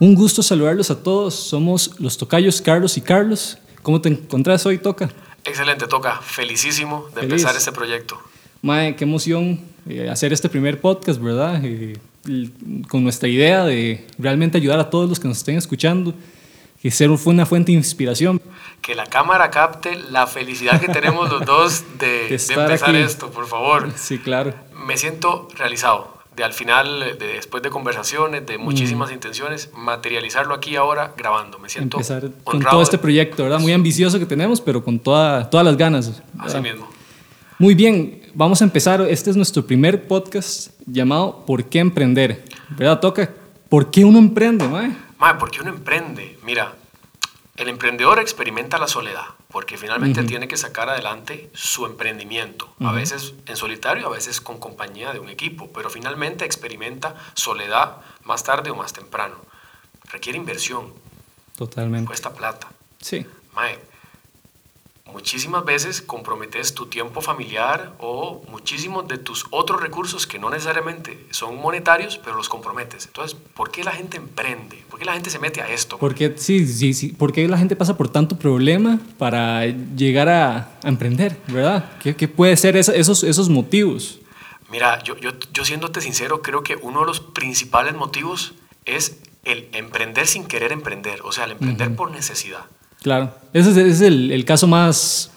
Un gusto saludarlos a todos. Somos los tocayos Carlos y Carlos. ¿Cómo te encontrás hoy, Toca? Excelente, Toca. Felicísimo de empezar este proyecto. Mae, qué emoción eh, hacer este primer podcast, ¿verdad? Eh, con nuestra idea de realmente ayudar a todos los que nos estén escuchando. Que ser fue una fuente de inspiración. Que la cámara capte la felicidad que tenemos los dos de, de, empezar esto, por favor. Sí, claro. Me siento realizado de al final, de, después de conversaciones, de muchísimas intenciones, materializarlo aquí ahora grabando. Me siento Empezar con todo este proyecto, ¿verdad? Muy ambicioso que tenemos, pero con toda, todas las ganas. Así mismo. Muy bien, vamos a empezar. Este es nuestro primer podcast llamado ¿Por qué emprender? ¿Verdad? Toca, ¿por qué uno emprende, Mae? Mae, ¿por qué uno emprende? Mira, el emprendedor experimenta la soledad porque finalmente tiene que sacar adelante su emprendimiento, a veces en solitario, a veces con compañía de un equipo, pero finalmente experimenta soledad más tarde o más temprano. Requiere inversión. Totalmente. Cuesta plata. Sí. Mae, muchísimas veces comprometes tu tiempo familiar o muchísimos de tus otros recursos que no necesariamente son monetarios, pero los comprometes. Entonces, ¿por qué la gente emprende? ¿Por qué la gente se mete a esto? Porque, sí, sí, sí. ¿Por qué la gente pasa por tanto problema para llegar a, emprender, verdad? ¿Qué, qué puede ser esos, esos motivos? Mira, yo, yo, yo siéndote sincero, creo que uno de los principales motivos es el emprender sin querer emprender, o sea, el emprender por necesidad. Claro, ese es, el, el, caso más...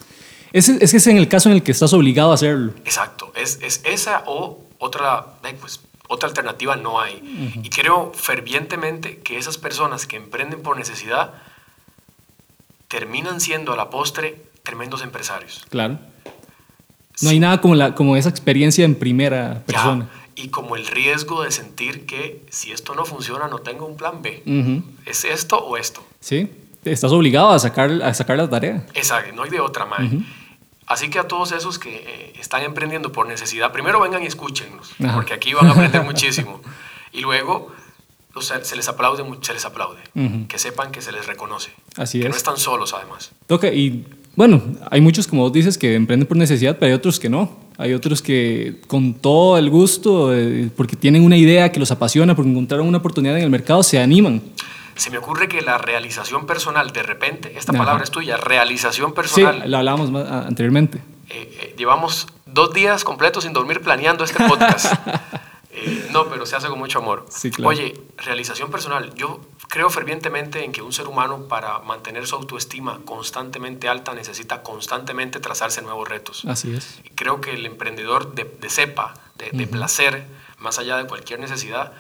Ese, es que es en el caso en el que estás obligado a hacerlo. Exacto, es, es esa o otra, pues, otra alternativa no hay. Y creo fervientemente que esas personas que emprenden por necesidad terminan siendo a la postre tremendos empresarios. Claro. No hay nada como, la, como esa experiencia en primera persona. y como el riesgo de sentir que si esto no funciona no tengo un plan B. ¿Es esto o esto? Sí estás obligado a sacar, a sacar la tarea. Exacto, no hay de otra, manera. Así que a todos esos que eh, están emprendiendo por necesidad, primero vengan y escúchennos, porque aquí van a aprender muchísimo. Y luego se les aplaude, se les aplaude. Que sepan que se les reconoce. Así que es. no están solos, además. Toca, y bueno, hay muchos, como vos dices, que emprenden por necesidad, pero hay otros que no. Hay otros que con todo el gusto, eh, porque tienen una idea que los apasiona, porque encontraron una oportunidad en el mercado, se animan se me ocurre que la realización personal, de repente, esta palabra es tuya, realización personal. Sí, lo hablábamos anteriormente. Eh, eh, llevamos dos días completos sin dormir planeando este podcast. Eh, no, pero se hace con mucho amor. Sí, claro. Oye, realización personal. Yo creo fervientemente en que un ser humano para mantener su autoestima constantemente alta necesita constantemente trazarse nuevos retos. Así es. Y creo que el emprendedor de, cepa, de, placer, más allá de cualquier necesidad,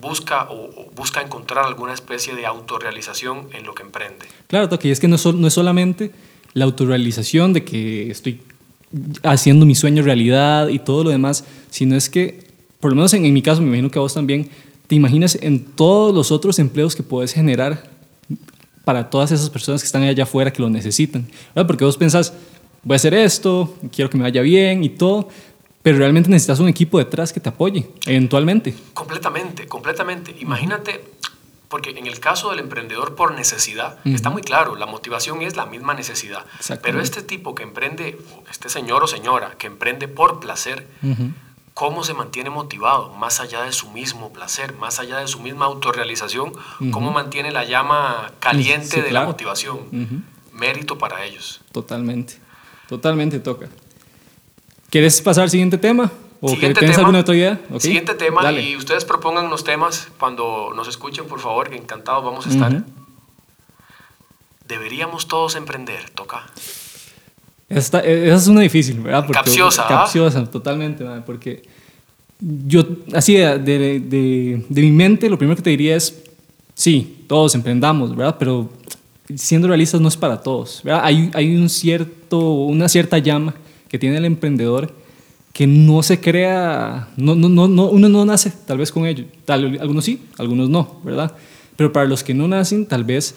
busca o, busca encontrar alguna especie de autorrealización en lo que emprende. Claro, Toki, es que no, es solamente la autorrealización de que estoy haciendo mi sueño realidad y todo lo demás, sino es que, por lo menos en, mi caso, me imagino que vos también, te imaginas en todos los otros empleos que puedes generar para todas esas personas que están allá afuera que lo necesitan. Porque vos pensás, voy a hacer esto, quiero que me vaya bien y todo, pero realmente necesitas un equipo detrás que te apoye, eventualmente. Completamente, completamente. Imagínate, porque en el caso del emprendedor por necesidad, está muy claro, la motivación es la misma necesidad. Pero este tipo que emprende, este señor o señora que emprende por placer, ¿cómo se mantiene motivado más allá de su mismo placer, más allá de su misma autorrealización? ¿Cómo mantiene la llama caliente de la motivación? Mérito para ellos. Totalmente, totalmente toca. ¿Quieres pasar al siguiente tema? ¿O siguiente tienes alguna otra idea? Siguiente tema y ustedes propongan los temas cuando nos escuchen, por favor, que encantados vamos a estar. Deberíamos todos emprender, toca. Esta, esa es una difícil, ¿verdad? capciosa. ¿ah? Capciosa, totalmente, porque yo, así de, de, de, de, mi mente, lo primero que te diría es, sí, todos emprendamos, ¿verdad? Pero siendo realistas no es para todos, ¿verdad? Hay, hay un cierto, una cierta llama que tiene el emprendedor que no se crea, no, no, no, uno no nace tal vez con ello, tal, algunos sí, algunos no, ¿verdad? Pero para los que no nacen, tal vez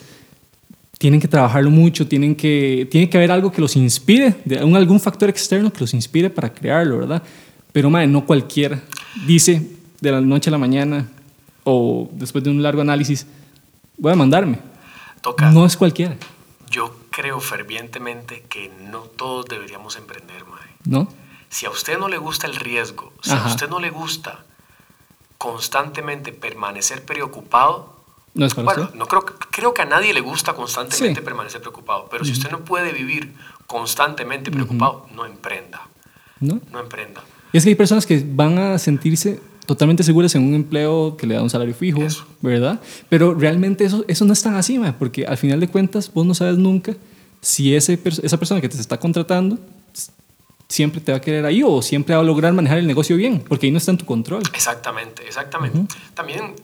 tienen que trabajarlo mucho, tienen que, tiene que haber algo que los inspire, de, algún factor externo que los inspire para crearlo, ¿verdad? Pero madre, no cualquiera dice de la noche a la mañana o después de un largo análisis, voy a mandarme. Toca. No es cualquiera. Yo creo fervientemente que no todos deberíamos emprender, Mae. ¿No? Si a usted no le gusta el riesgo, si a usted no le gusta constantemente permanecer preocupado, No es para bueno, usted. no creo, creo que a nadie le gusta constantemente permanecer preocupado, pero si usted no puede vivir constantemente preocupado, no emprenda. ¿No? No emprenda. Y es que hay personas que van a sentirse totalmente seguras en un empleo que le da un salario fijo, Eso. ¿verdad? Pero realmente eso, eso no es tan así, ma, porque al final de cuentas vos no sabes nunca si ese, esa persona que te está contratando siempre te va a querer ahí o siempre va a lograr manejar el negocio bien, porque ahí no está en tu control. Exactamente, exactamente. También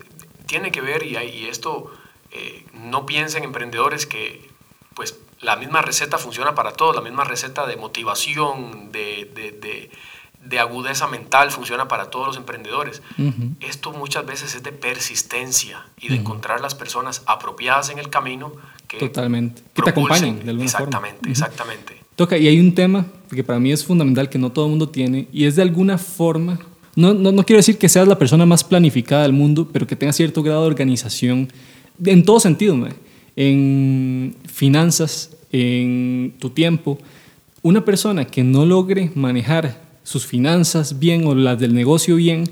tiene que ver, y, esto, eh, no piensen emprendedores que pues la misma receta funciona para todos, la misma receta de motivación, de, de- de- de agudeza mental funciona para todos los emprendedores. Esto muchas veces es de persistencia y de encontrar las personas apropiadas en el camino que Totalmente. Que te acompañen de alguna forma. Exactamente, exactamente. Toca, y hay un tema que para mí es fundamental que no todo el mundo tiene, y es de alguna forma, no, no, no quiero decir que seas la persona más planificada del mundo, pero que tengas cierto grado de organización, en todo sentido, mae. en finanzas, en tu tiempo. Una persona que no logre manejar sus finanzas bien o las del negocio bien,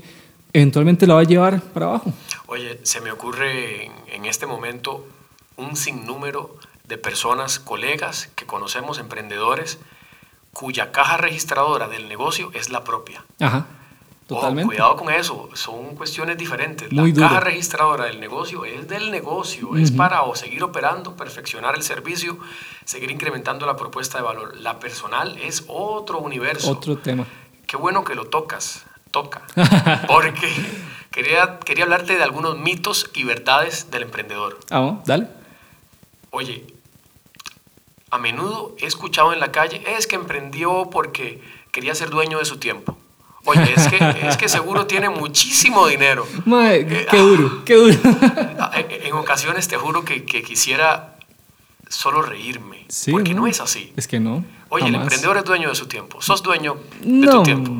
eventualmente la va a llevar para abajo. Oye, se me ocurre en, en este momento un sinnúmero de personas, colegas que conocemos, emprendedores, cuya caja registradora del negocio es la propia. Ajá, totalmente. cuidado con eso, son cuestiones diferentes. Muy la duro. caja registradora del negocio es del negocio, es para o seguir operando, perfeccionar el servicio, seguir incrementando la propuesta de valor. La personal es otro universo. Otro tema. Qué bueno que lo tocas, toca, porque quería, quería hablarte de algunos mitos y verdades del emprendedor. Ah, dale. Oye, a menudo he escuchado en la calle, es que emprendió porque quería ser dueño de su tiempo. Oye, es que, es que seguro tiene muchísimo dinero. Mae, Eh, qué duro, qué duro. Ah, En en ocasiones te juro que, que quisiera solo reírme, Sí, porque ¿no? no es así. Es que no. Oye, el jamás. emprendedor es dueño de su tiempo, sos dueño de No, tu tiempo.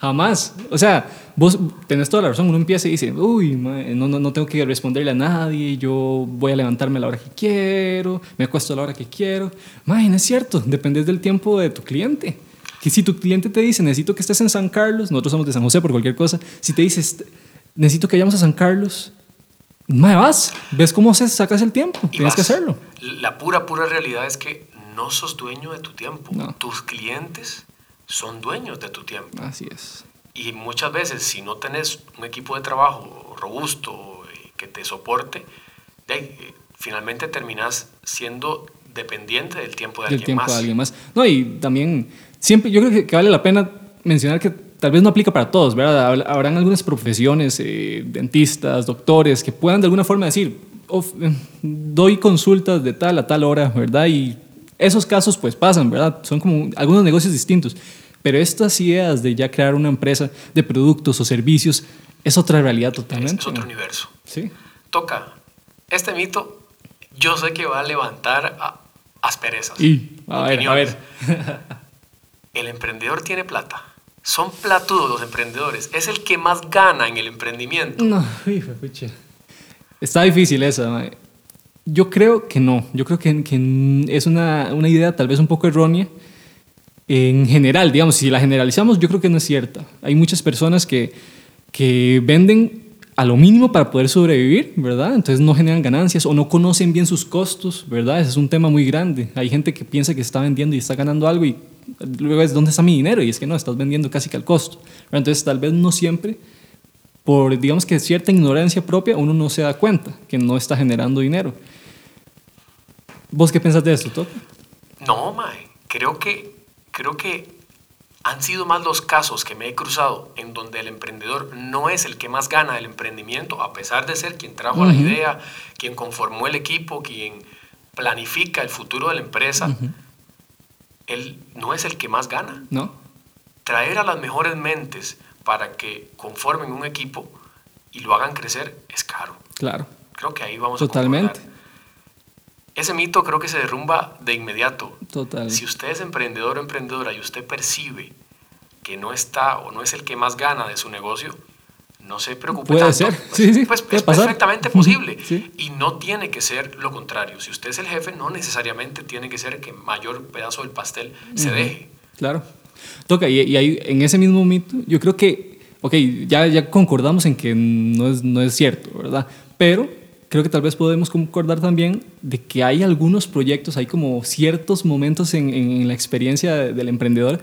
jamás. O sea, vos tenés toda la razón. Uno empieza y dice, uy, no, no, no tengo que responderle a nadie, yo voy a levantarme a la hora que quiero, me acuesto a la hora que quiero. Mae, no es cierto, dependes del tiempo de tu cliente. Que si tu cliente te dice, necesito que estés en San Carlos, nosotros somos de San José por cualquier cosa, si te dices, necesito que vayamos a San Carlos, mae, vas, ves cómo se sacas el tiempo, Y tienes que vas. hacerlo. La pura, pura realidad es que no sos dueño de tu tiempo. No. Tus clientes son dueños de tu tiempo. Así es. Y muchas veces, si no tenés un equipo de trabajo robusto eh, que te soporte, eh, finalmente terminas siendo dependiente del tiempo de del alguien tiempo más. de alguien más. No, y también, siempre, yo creo que, vale la pena mencionar que tal vez no aplica para todos, ¿verdad? Habrán algunas profesiones, eh, dentistas, doctores, que puedan de alguna forma decir, "Of- eh, doy consultas de tal a tal hora, ¿verdad? Y esos casos pues pasan, ¿verdad? Son como algunos negocios distintos. Pero estas ideas de ya crear una empresa de productos o servicios es otra realidad totalmente. es otro ¿no? universo. Sí. Toca. Este mito, yo sé que va a levantar a- asperezas. Y, a ver, a ver. El emprendedor tiene plata. Son platudos los emprendedores. Es el que más gana en el emprendimiento. No, hijo. Está difícil esa. mae. Yo creo que no. Yo creo que, que es una, una idea tal vez un poco errónea. En general, digamos, si la generalizamos, yo creo que no es cierta. Hay muchas personas que, que venden a lo mínimo para poder sobrevivir, ¿verdad? Entonces no generan ganancias o no conocen bien sus costos, ¿verdad? Ese es un tema muy grande. Hay gente que piensa que está vendiendo y está ganando algo y luego es dónde está mi dinero y es que no, estás vendiendo casi que al costo. Entonces tal vez no siempre por, digamos que cierta ignorancia propia, uno no se da cuenta que no está generando dinero. ¿Vos qué pensás de esto, Toto? No, Mae. Creo que, creo que han sido más los casos que me he cruzado en donde el emprendedor no es el que más gana del emprendimiento, a pesar de ser quien trajo la idea, quien conformó el equipo, quien planifica el futuro de la empresa. Él no es el que más gana. ¿No? Traer a las mejores mentes para que conformen un equipo y lo hagan crecer es caro. Claro, Creo que ahí vamos a totalmente. Ese mito creo que se derrumba de inmediato. Total. Si usted es emprendedor o emprendedora y usted percibe que no está o no es el que más gana de su negocio, no se preocupe Puede tanto. ser. Pues, Sí, sí, pues puede es pasar. perfectamente posible. Sí. Y no tiene que ser lo contrario. Si usted es el jefe, no necesariamente tiene que ser que mayor pedazo del pastel se deje. Claro. Toca, y, y ahí, en ese mismo mito, yo creo que, ok, ya, ya concordamos en que no es, no es cierto, ¿verdad? Pero creo que tal vez podemos concordar también de que hay algunos proyectos, hay como ciertos momentos en, en la experiencia del emprendedor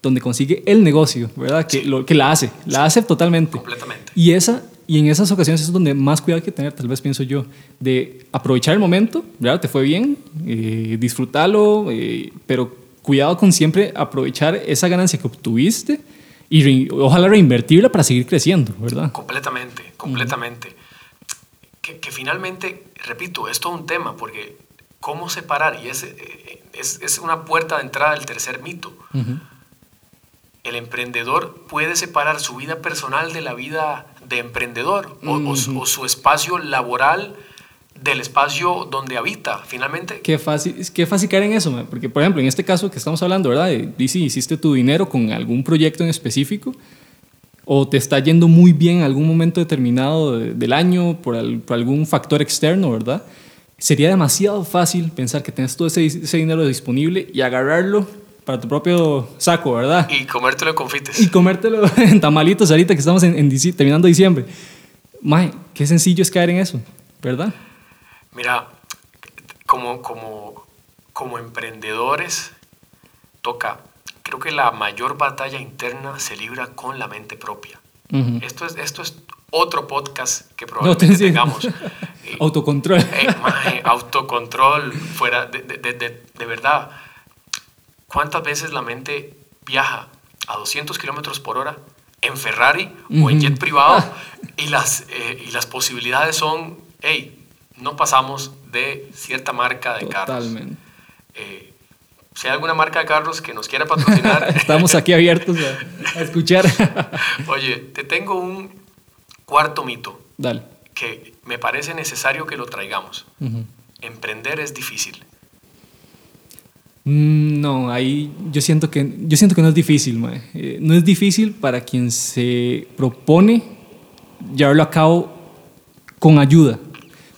donde consigue el negocio, ¿verdad? Que, lo, que la hace, la hace totalmente. Completamente. Y, esa, y en esas ocasiones es donde más cuidado hay que tener, tal vez pienso yo, de aprovechar el momento, ¿verdad? Te fue bien, eh, disfrútalo, eh, pero cuidado con siempre aprovechar esa ganancia que obtuviste y ojalá reinvertirla para seguir creciendo, ¿verdad? Completamente, completamente. Que, que, finalmente, repito, es todo un tema, porque cómo separar, y es, eh, es, es una puerta de entrada del tercer mito. Uh el emprendedor puede separar su vida personal de la vida de emprendedor o, su espacio laboral del espacio donde habita, finalmente. Qué fácil, qué fácil caer en eso, porque por ejemplo, en este caso que estamos hablando, ¿verdad? Dice, hiciste tu dinero con algún proyecto en específico o te está yendo muy bien en algún momento determinado del año por, algún factor externo, ¿verdad? Sería demasiado fácil pensar que tienes todo ese, ese dinero disponible y agarrarlo para tu propio saco, ¿verdad? Y comértelo en confites. Y comértelo en tamalitos ahorita que estamos en, terminando diciembre. Mae, qué sencillo es caer en eso, ¿verdad? Mira, como, como, como emprendedores, toca, creo que la mayor batalla interna se libra con la mente propia. esto, es, esto es otro podcast que probablemente tengamos. autocontrol. Eh, autocontrol, fuera de, de, de, de verdad ¿Cuántas veces la mente viaja a 200 kilómetros por hora en Ferrari o en jet privado y, las, eh, y las posibilidades son, hey, no pasamos de cierta marca de carros. Totalmente. Eh, si hay alguna marca de carros que nos quiera patrocinar. Estamos aquí abiertos a, escuchar. Oye, te tengo un cuarto mito. Dale. Que me parece necesario que lo traigamos. Emprender es difícil. Mm, no, ahí yo siento que, yo siento que no es difícil, eh, no es difícil para quien se propone llevarlo a cabo con ayuda.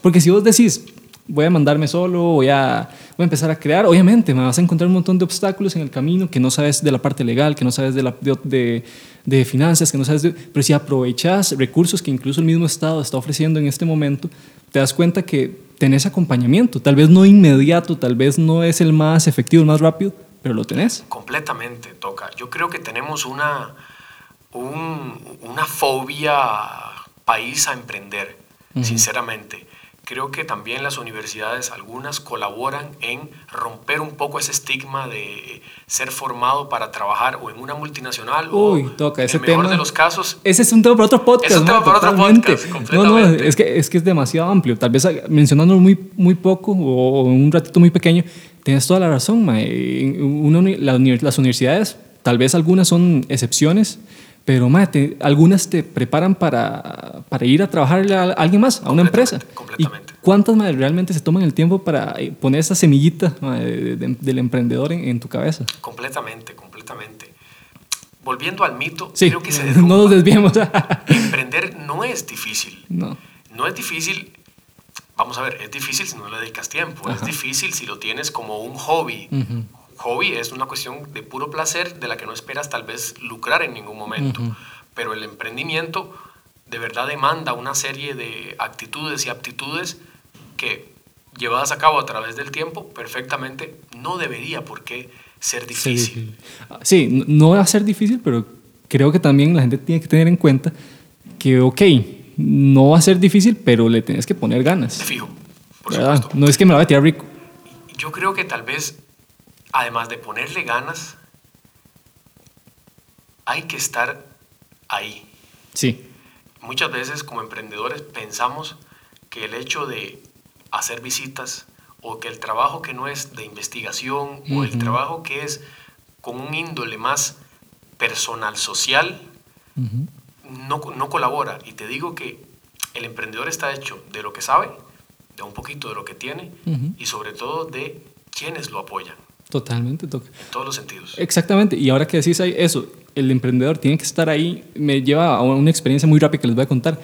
Porque si vos decís, voy a mandarme solo, voy a, voy a empezar a crear, obviamente me vas a encontrar un montón de obstáculos en el camino que no sabes de la parte legal, que no sabes de, la, de, de, finanzas, que no sabes de, pero si aprovechas recursos que incluso el mismo Estado está ofreciendo en este momento, te das cuenta que tenés acompañamiento. Tal vez no inmediato, tal vez no es el más efectivo, el más rápido, pero lo tenés. Completamente, toca. Yo creo que tenemos una, una fobia país a emprender, sinceramente creo que también las universidades, algunas colaboran en romper un poco ese estigma de ser formado para trabajar o en una multinacional Uy, toca ese en el mejor de los casos. Ese es un tema para otro podcast. Es un tema para otro podcast, No, no, es que, es que es demasiado amplio. Tal vez mencionándolo muy, muy poco o un ratito muy pequeño, tienes toda la razón. las universidades, tal vez algunas son excepciones, pero mate, algunas te preparan para, para ir a trabajar a alguien más, a una empresa. Completamente. ¿Y cuántas madres realmente se toman el tiempo para eh, poner esa semillita del emprendedor en, tu cabeza? Completamente, completamente. Volviendo al mito, sí, creo que se no nos desviemos. Emprender no es difícil. No. No es difícil. Vamos a ver, es difícil si no le dedicas tiempo. Es difícil si lo tienes como un hobby hobby es una cuestión de puro placer de la que no esperas tal vez lucrar en ningún momento. Pero el emprendimiento de verdad demanda una serie de actitudes y aptitudes que llevadas a cabo a través del tiempo perfectamente no debería por qué ser difícil. Sí, no va a ser difícil, pero creo que también la gente tiene que tener en cuenta que, ok, no va a ser difícil, pero le tienes que poner ganas. fijo, por supuesto. No es que me la va a tirar rico. Yo creo que tal vez además de ponerle ganas, hay que estar ahí. Sí. Muchas veces como emprendedores pensamos que el hecho de hacer visitas o que el trabajo que no es de investigación o el trabajo que es con un índole más personal, social, no, no, colabora. Y te digo que el emprendedor está hecho de lo que sabe, de un poquito de lo que tiene y sobre todo de quienes lo apoyan. Totalmente, toca. En todos los sentidos. Exactamente. Y ahora que decís eso, el emprendedor tiene que estar ahí, me lleva a una experiencia muy rápida que les voy a contar.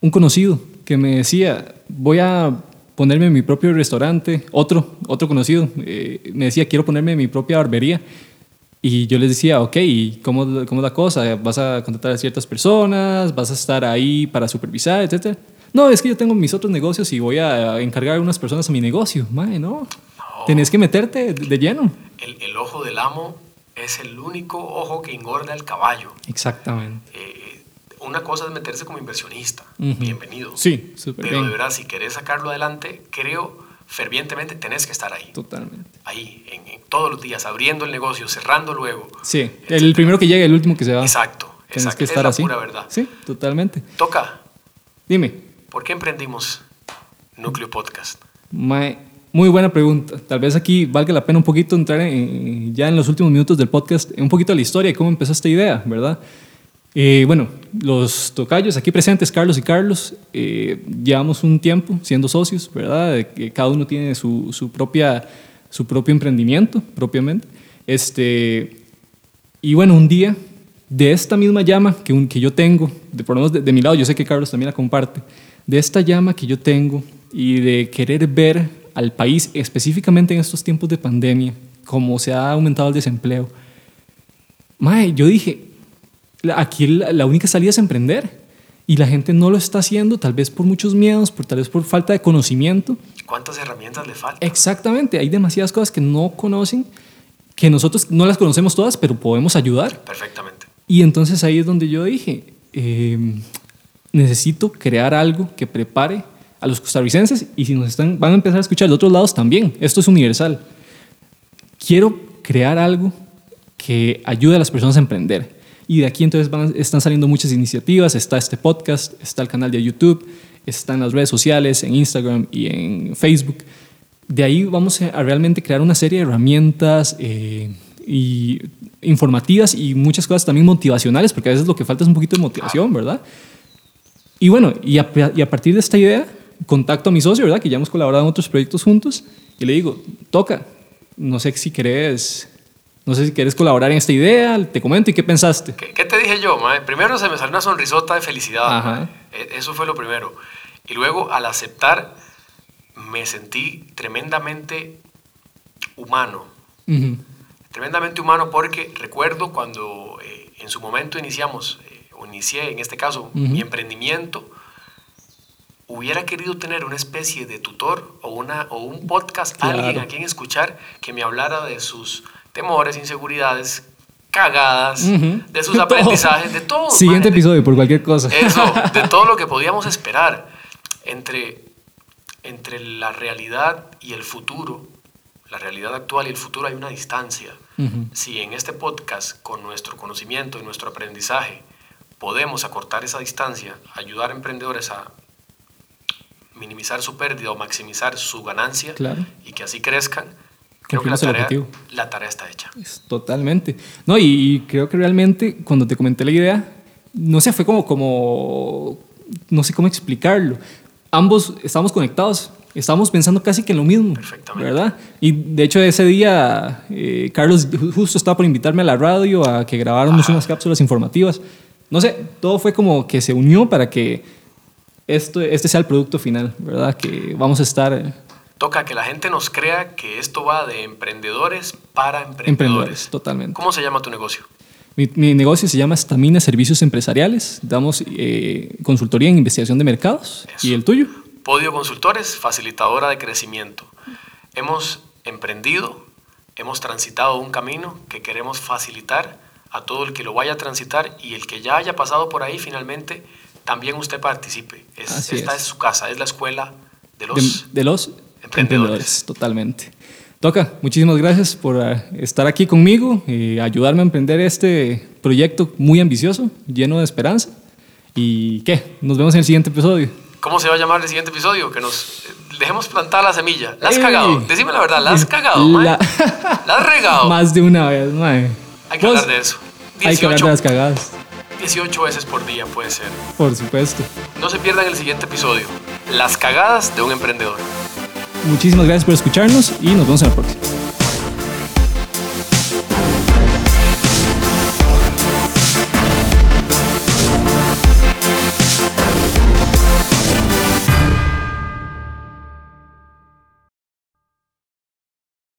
Un conocido que me decía, voy a ponerme mi propio restaurante, otro, otro conocido, eh, me decía, quiero ponerme mi propia barbería. Y yo les decía, ok, ¿y cómo, cómo es la cosa? ¿Vas a contratar a ciertas personas? ¿Vas a estar ahí para supervisar, etcétera? No, es que yo tengo mis otros negocios y voy a encargar a unas personas a mi negocio. Mae, no. Tenés que meterte de, lleno. El, el, ojo del amo es el único ojo que engorda el caballo. Exactamente. Eh, una cosa es meterse como inversionista. Bienvenido. Sí, súper Pero de verdad, si querés sacarlo adelante, creo fervientemente tenés que estar ahí. Totalmente. Ahí, en, todos los días, abriendo el negocio, cerrando luego. Sí, el primero que llega, el último que se va. Exacto. Tienes que estar es así. pura verdad. Sí, totalmente. Toca. Dime. ¿Por qué emprendimos Núcleo Podcast? Muy buena pregunta. Tal vez aquí valga la pena un poquito entrar ya en los últimos minutos del podcast, un poquito a la historia y cómo empezó esta idea, ¿verdad? Eh, bueno, los tocayos aquí presentes, Carlos y Carlos, eh, llevamos un tiempo siendo socios, ¿verdad? Cada uno tiene su, propia, su propio emprendimiento, propiamente. Este, y bueno, un día de esta misma llama que, que yo tengo, de, por lo menos de, mi lado, yo sé que Carlos también la comparte, de esta llama que yo tengo y de querer ver al país, específicamente en estos tiempos de pandemia, cómo se ha aumentado el desempleo. Mae, yo dije, aquí la, única salida es emprender. Y la gente no lo está haciendo, tal vez por muchos miedos, por, tal vez por falta de conocimiento. ¿Cuántas herramientas le faltan? Exactamente, hay demasiadas cosas que no conocen, que nosotros no las conocemos todas, pero podemos ayudar. Perfectamente. Y entonces ahí es donde yo dije, em, necesito crear algo que prepare a los costarricenses y si nos están, van a empezar a escuchar de otros lados también, esto es universal. Quiero crear algo que ayude a las personas a emprender. Y de aquí entonces van, están saliendo muchas iniciativas, está este podcast, está el canal de YouTube, están las redes sociales, en Instagram y en Facebook. De ahí vamos a realmente crear una serie de herramientas, eh, y informativas y muchas cosas también motivacionales, porque a veces lo que falta es un poquito de motivación, ¿verdad? Y bueno, y a, y a partir de esta idea, contacto a mi socio, ¿verdad? Que ya hemos colaborado en otros proyectos juntos, y le digo, toca, no sé si querés, no sé si quieres colaborar en esta idea, te comento, ¿y qué pensaste? ¿Qué, te dije yo, mae? Primero se me salió una sonrisota de felicidad, e, eso fue lo primero. Y luego, al aceptar, me sentí tremendamente humano tremendamente humano porque recuerdo cuando eh, en su momento iniciamos, eh, o inicié en este caso, mi emprendimiento, hubiera querido tener una especie de tutor o, una, o un podcast, alguien a quien escuchar que me hablara de sus temores, inseguridades, cagadas, de sus aprendizajes, de todo. Siguiente episodio, por cualquier cosa. Eso, de todo lo que podíamos esperar entre, entre la realidad y el futuro la realidad actual y el futuro hay una distancia. Si en este podcast, con nuestro conocimiento y nuestro aprendizaje, podemos acortar esa distancia, ayudar a emprendedores a minimizar su pérdida o maximizar su ganancia y que así crezcan, creo que la tarea, la tarea, está hecha. totalmente. No, y, creo que realmente cuando te comenté la idea, no sé, fue como, como, no sé cómo explicarlo. Ambos estamos conectados estábamos pensando casi que en lo mismo. ¿Verdad? Y de hecho ese día eh, Carlos justo estaba por invitarme a la radio a que grabáramos unas cápsulas informativas. No sé, todo fue como que se unió para que esto, este sea el producto final, ¿verdad? Que vamos a estar... Eh, Toca que la gente nos crea que esto va de emprendedores para emprendedores. Emprendedores, totalmente. ¿Cómo se llama tu negocio? Mi, negocio se llama Stamina Servicios Empresariales. Damos eh, consultoría en investigación de mercados. ¿Y el tuyo? Podio Consultores, facilitadora de crecimiento. Hemos emprendido, hemos transitado un camino que queremos facilitar a todo el que lo vaya a transitar y el que ya haya pasado por ahí finalmente también usted participe. esta es. su casa, es la escuela de los, de, los emprendedores. Totalmente. Toca, muchísimas gracias por eh, estar aquí conmigo y ayudarme a emprender este proyecto muy ambicioso, lleno de esperanza. ¿Y qué? Nos vemos en el siguiente episodio. ¿Cómo se va a llamar el siguiente episodio? Que nos dejemos plantar la semilla. ¿La has cagado? Decime la verdad, ¿la has cagado, la... ¿La has regado? Más de una vez, mae. Hay que hablar de eso. 18, hay que hablar de las cagadas. 18 veces por día puede ser. Por supuesto. No se pierdan el siguiente episodio. Las cagadas de un emprendedor. Muchísimas gracias por escucharnos y nos vemos en la próxima.